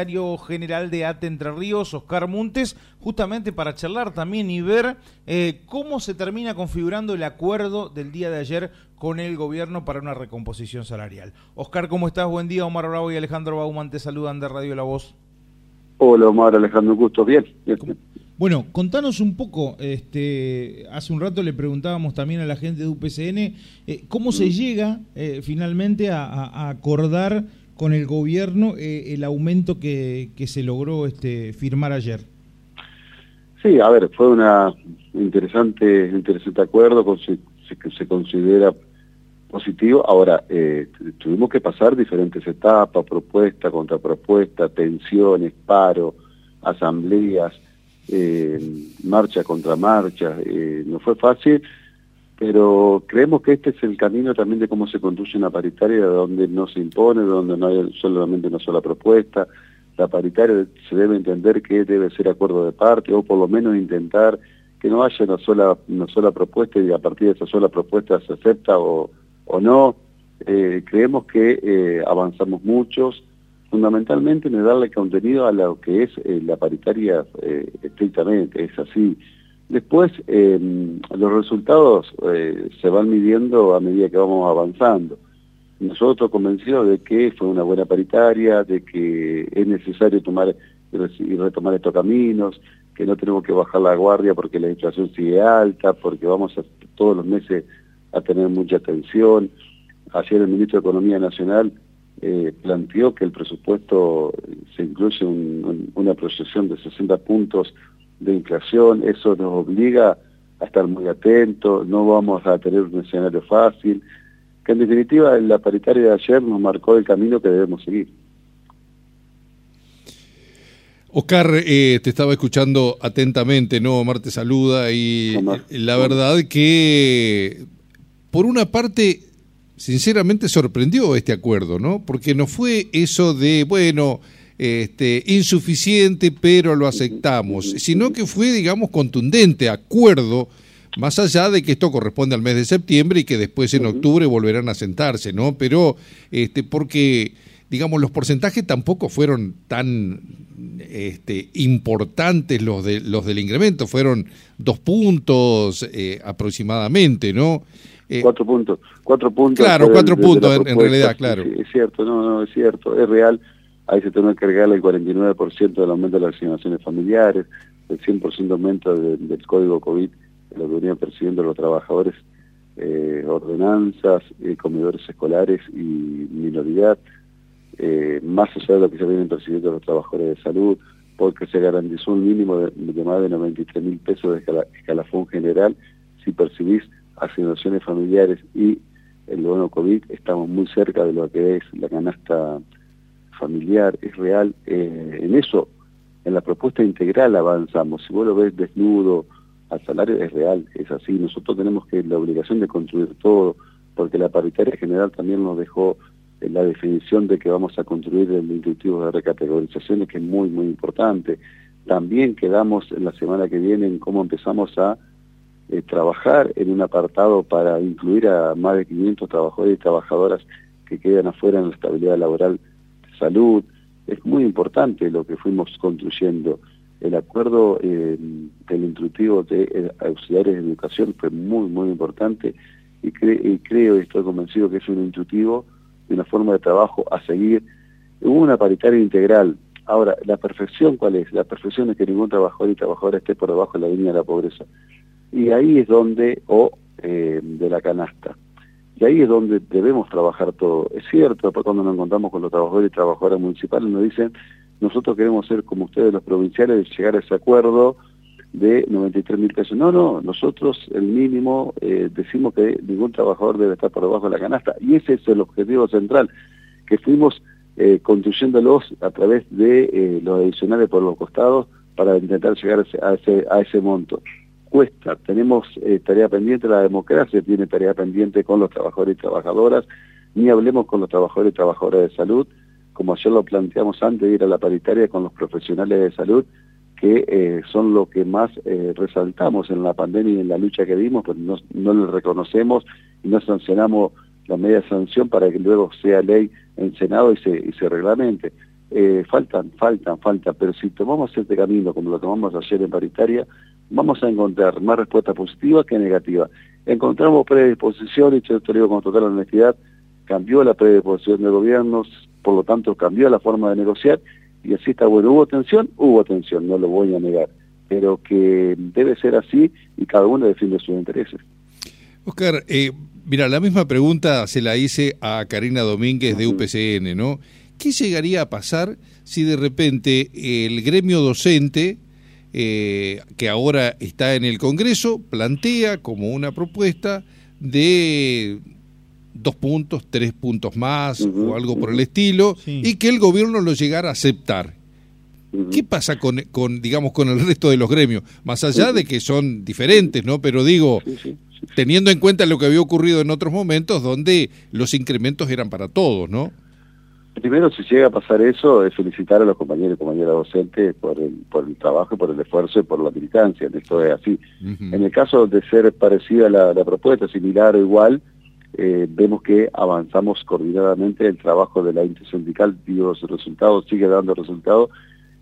secretario general de ATE Entre Ríos, Oscar Muntes, justamente para charlar también y ver eh, cómo se termina configurando el acuerdo del día de ayer con el gobierno para una recomposición salarial. Oscar, ¿cómo estás? Buen día, Omar Bravo y Alejandro Bauman te saludan de Radio La Voz. Hola Omar, Alejandro, gusto, bien. Bueno, contanos un poco, este, hace un rato le preguntábamos también a la gente de UPCN, eh, ¿cómo se mm. llega eh, finalmente a, a acordar con el gobierno eh, el aumento que, que, se logró este, firmar ayer. Sí, a ver, fue una interesante interesante acuerdo, que se, considera positivo. Ahora, eh, tuvimos que pasar diferentes etapas, propuesta, contrapropuesta, tensiones, paro, asambleas, eh, marcha contra marcha. Eh, no fue fácil, pero creemos que este es el camino también de cómo se conduce una paritaria, donde no se impone, donde no hay solamente una sola propuesta. La paritaria se debe entender que debe ser acuerdo de parte, o por lo menos intentar que no haya una sola, una sola propuesta y a partir de esa sola propuesta se acepta o, o no. Eh, creemos que eh, avanzamos muchos, fundamentalmente en darle contenido a lo que es eh, la paritaria estrictamente, es así. Después, eh, los resultados eh, se van midiendo a medida que vamos avanzando. Nosotros convencidos de que fue una buena paritaria, de que es necesario tomar y retomar estos caminos, que no tenemos que bajar la guardia porque la inflación sigue alta, porque vamos a, todos los meses a tener mucha atención. Ayer el ministro de Economía Nacional eh, planteó que el presupuesto se incluye un, una proyección de 60 puntos de inflación, eso nos obliga a estar muy atentos, no vamos a tener un escenario fácil, que en definitiva la paritaria de ayer nos marcó el camino que debemos seguir. Oscar, eh, te estaba escuchando atentamente, ¿no? Omar te saluda y la verdad que por una parte sinceramente sorprendió este acuerdo, ¿no? Porque no fue eso de, bueno, este, insuficiente, pero lo aceptamos, sino que fue, digamos, contundente, acuerdo, más allá de que esto corresponde al mes de septiembre y que después en octubre volverán a sentarse, ¿no? Pero, este, porque, digamos, los porcentajes tampoco fueron tan este, importantes los, de, los del incremento, fueron dos puntos eh, aproximadamente, ¿no? Eh, cuatro puntos, cuatro puntos. Claro, cuatro puntos en, realidad, claro. es cierto, no, no, es cierto, es real ahí se tiene que cargar el 49% del aumento de las asignaciones familiares, el 100% aumento del código COVID, que lo que venían percibiendo los trabajadores, eh, ordenanzas, eh, comedores escolares y minoridad, eh, más allá de lo que se vienen percibiendo los trabajadores de salud, porque se garantizó un mínimo de, más de 93 mil pesos de escalafón general. Si percibís asignaciones familiares y el bono COVID, estamos muy cerca de lo que es la canasta familiar, es real. Eh, en eso, en la propuesta integral avanzamos. Si vos lo ves desnudo al salario, es real, es así. Nosotros tenemos que la obligación de construir todo, porque la paritaria general también nos dejó eh, la definición de que vamos a construir el intuitivo de recategorizaciones, que es muy, muy importante. También quedamos en la semana que viene en cómo empezamos a eh, trabajar en un apartado para incluir a más de 500 trabajadores y trabajadoras que quedan afuera en la estabilidad laboral salud. Es muy importante lo que fuimos construyendo. El acuerdo eh, del instructivo de eh, auxiliares de educación fue muy, muy importante y, creo y estoy convencido que es un intuitivo de una forma de trabajo a seguir. Hubo una paritaria integral. Ahora, ¿la perfección cuál es? La perfección es que ningún trabajador y trabajadora esté por debajo de la línea de la pobreza. Y ahí es donde, o eh, de la canasta. Y ahí es donde debemos trabajar todo. Es cierto, cuando nos encontramos con los trabajadores y trabajadoras municipales nos dicen, nosotros queremos ser como ustedes los provinciales, llegar a ese acuerdo de 93 mil pesos. No, no, nosotros el mínimo eh, decimos que ningún trabajador debe estar por debajo de la canasta. Y ese es el objetivo central, que fuimos eh, construyéndolos a través de eh, los adicionales por los costados para intentar llegar a ese, a ese monto Tenemos eh, tarea pendiente, la democracia tiene tarea pendiente con los trabajadores y trabajadoras, ni hablemos con los trabajadores y trabajadoras de salud, como ayer lo planteamos antes de ir a la paritaria con los profesionales de salud, que eh, son lo que más eh, resaltamos en la pandemia y en la lucha que dimos, pero no, no les reconocemos y no sancionamos la media sanción para que luego sea ley en Senado y se, y se reglamente. Eh, faltan, faltan, faltan, pero si tomamos este camino como lo tomamos ayer en paritaria, vamos a encontrar más respuestas positivas que negativas. Encontramos predisposición, y yo te digo con total honestidad, cambió la predisposición de gobiernos, por lo tanto cambió la forma de negociar, y así está bueno. ¿Hubo tensión? Hubo tensión, no lo voy a negar, pero que debe ser así y cada uno defiende sus intereses. Oscar, eh, mira, la misma pregunta se la hice a Karina Domínguez de UPCN, ¿no? ¿Qué llegaría a pasar si de repente el gremio docente, eh, que ahora está en el Congreso, plantea como una propuesta de dos puntos, tres puntos más o algo por el estilo, y que el gobierno lo llegara a aceptar? ¿Qué pasa con, con, digamos, con el resto de los gremios? Más allá de que son diferentes, ¿no? Pero digo, teniendo en cuenta lo que había ocurrido en otros momentos donde los incrementos eran para todos, ¿no? Primero, si llega a pasar eso, es felicitar a los compañeros y compañeras docentes por el, por el trabajo, por el esfuerzo y por la militancia. Esto es así. En el caso de ser parecida la, la propuesta, similar o igual, eh, vemos que avanzamos coordinadamente el trabajo de la intersindical, dio resultados, sigue dando resultados,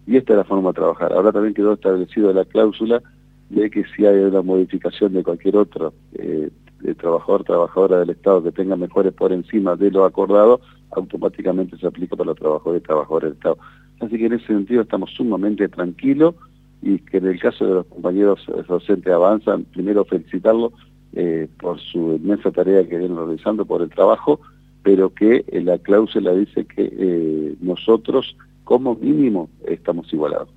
y esta es la forma de trabajar. Ahora también quedó establecido la cláusula de que si hay una modificación de cualquier otro eh, trabajador, trabajadora del Estado que tenga mejores por encima de lo acordado, automáticamente se aplica para los trabajadores y trabajadoras del Estado. Así que en ese sentido estamos sumamente tranquilos y que en el caso de los compañeros docentes avanzan, primero felicitarlos eh, por su inmensa tarea que vienen realizando, por el trabajo, pero que eh, la cláusula dice que eh, nosotros como mínimo estamos igualados.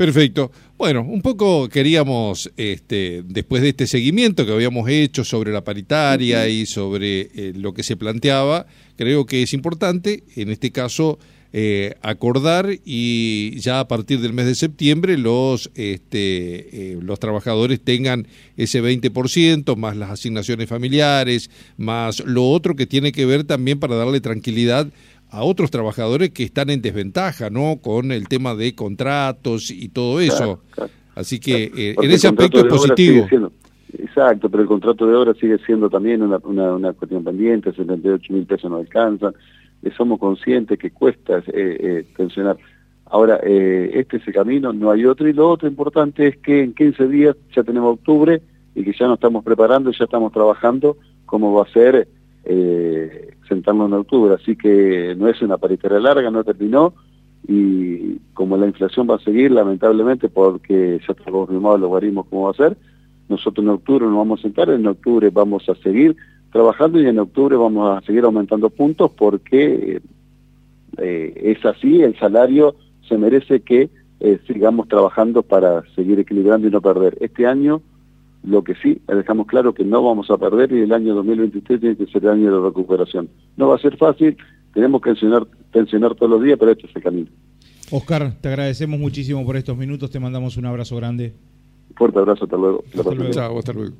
Perfecto. Bueno, un poco queríamos, este, después de este seguimiento que habíamos hecho sobre la paritaria y sobre eh, lo que se planteaba, creo que es importante, en este caso, eh, acordar y ya a partir del mes de septiembre los, este, eh, los trabajadores tengan ese 20%, más las asignaciones familiares, más lo otro que tiene que ver también para darle tranquilidad a otros trabajadores que están en desventaja, ¿no? Con el tema de contratos y todo eso. Así que eh, en ese aspecto es positivo. exacto, pero el contrato de obra sigue siendo también una, una, cuestión pendiente, 78 mil pesos no alcanzan, eh, somos conscientes que cuesta eh, eh pensionar. Ahora, este es el camino, no hay otro, y lo otro importante es que en 15 días ya tenemos octubre y que ya nos estamos preparando, ya estamos trabajando cómo va a ser eh, sentarnos en octubre, así que no es una paritaria larga, no terminó, y como la inflación va a seguir, lamentablemente, porque ya está confirmado los logaritmos cómo va a ser, nosotros en octubre nos vamos a sentar, en octubre vamos a seguir trabajando y en octubre vamos a seguir aumentando puntos porque eh, es así, el salario se merece que eh, sigamos trabajando para seguir equilibrando y no perder. Este año lo que sí, dejamos claro que no vamos a perder y el año 2023 tiene que ser el año de recuperación. No va a ser fácil, tenemos que pensionar, pensionar todos los días, pero este es el camino. Oscar, te agradecemos muchísimo por estos minutos, te mandamos un abrazo grande. Fuerte abrazo, hasta luego. Hasta luego. Chao, hasta luego.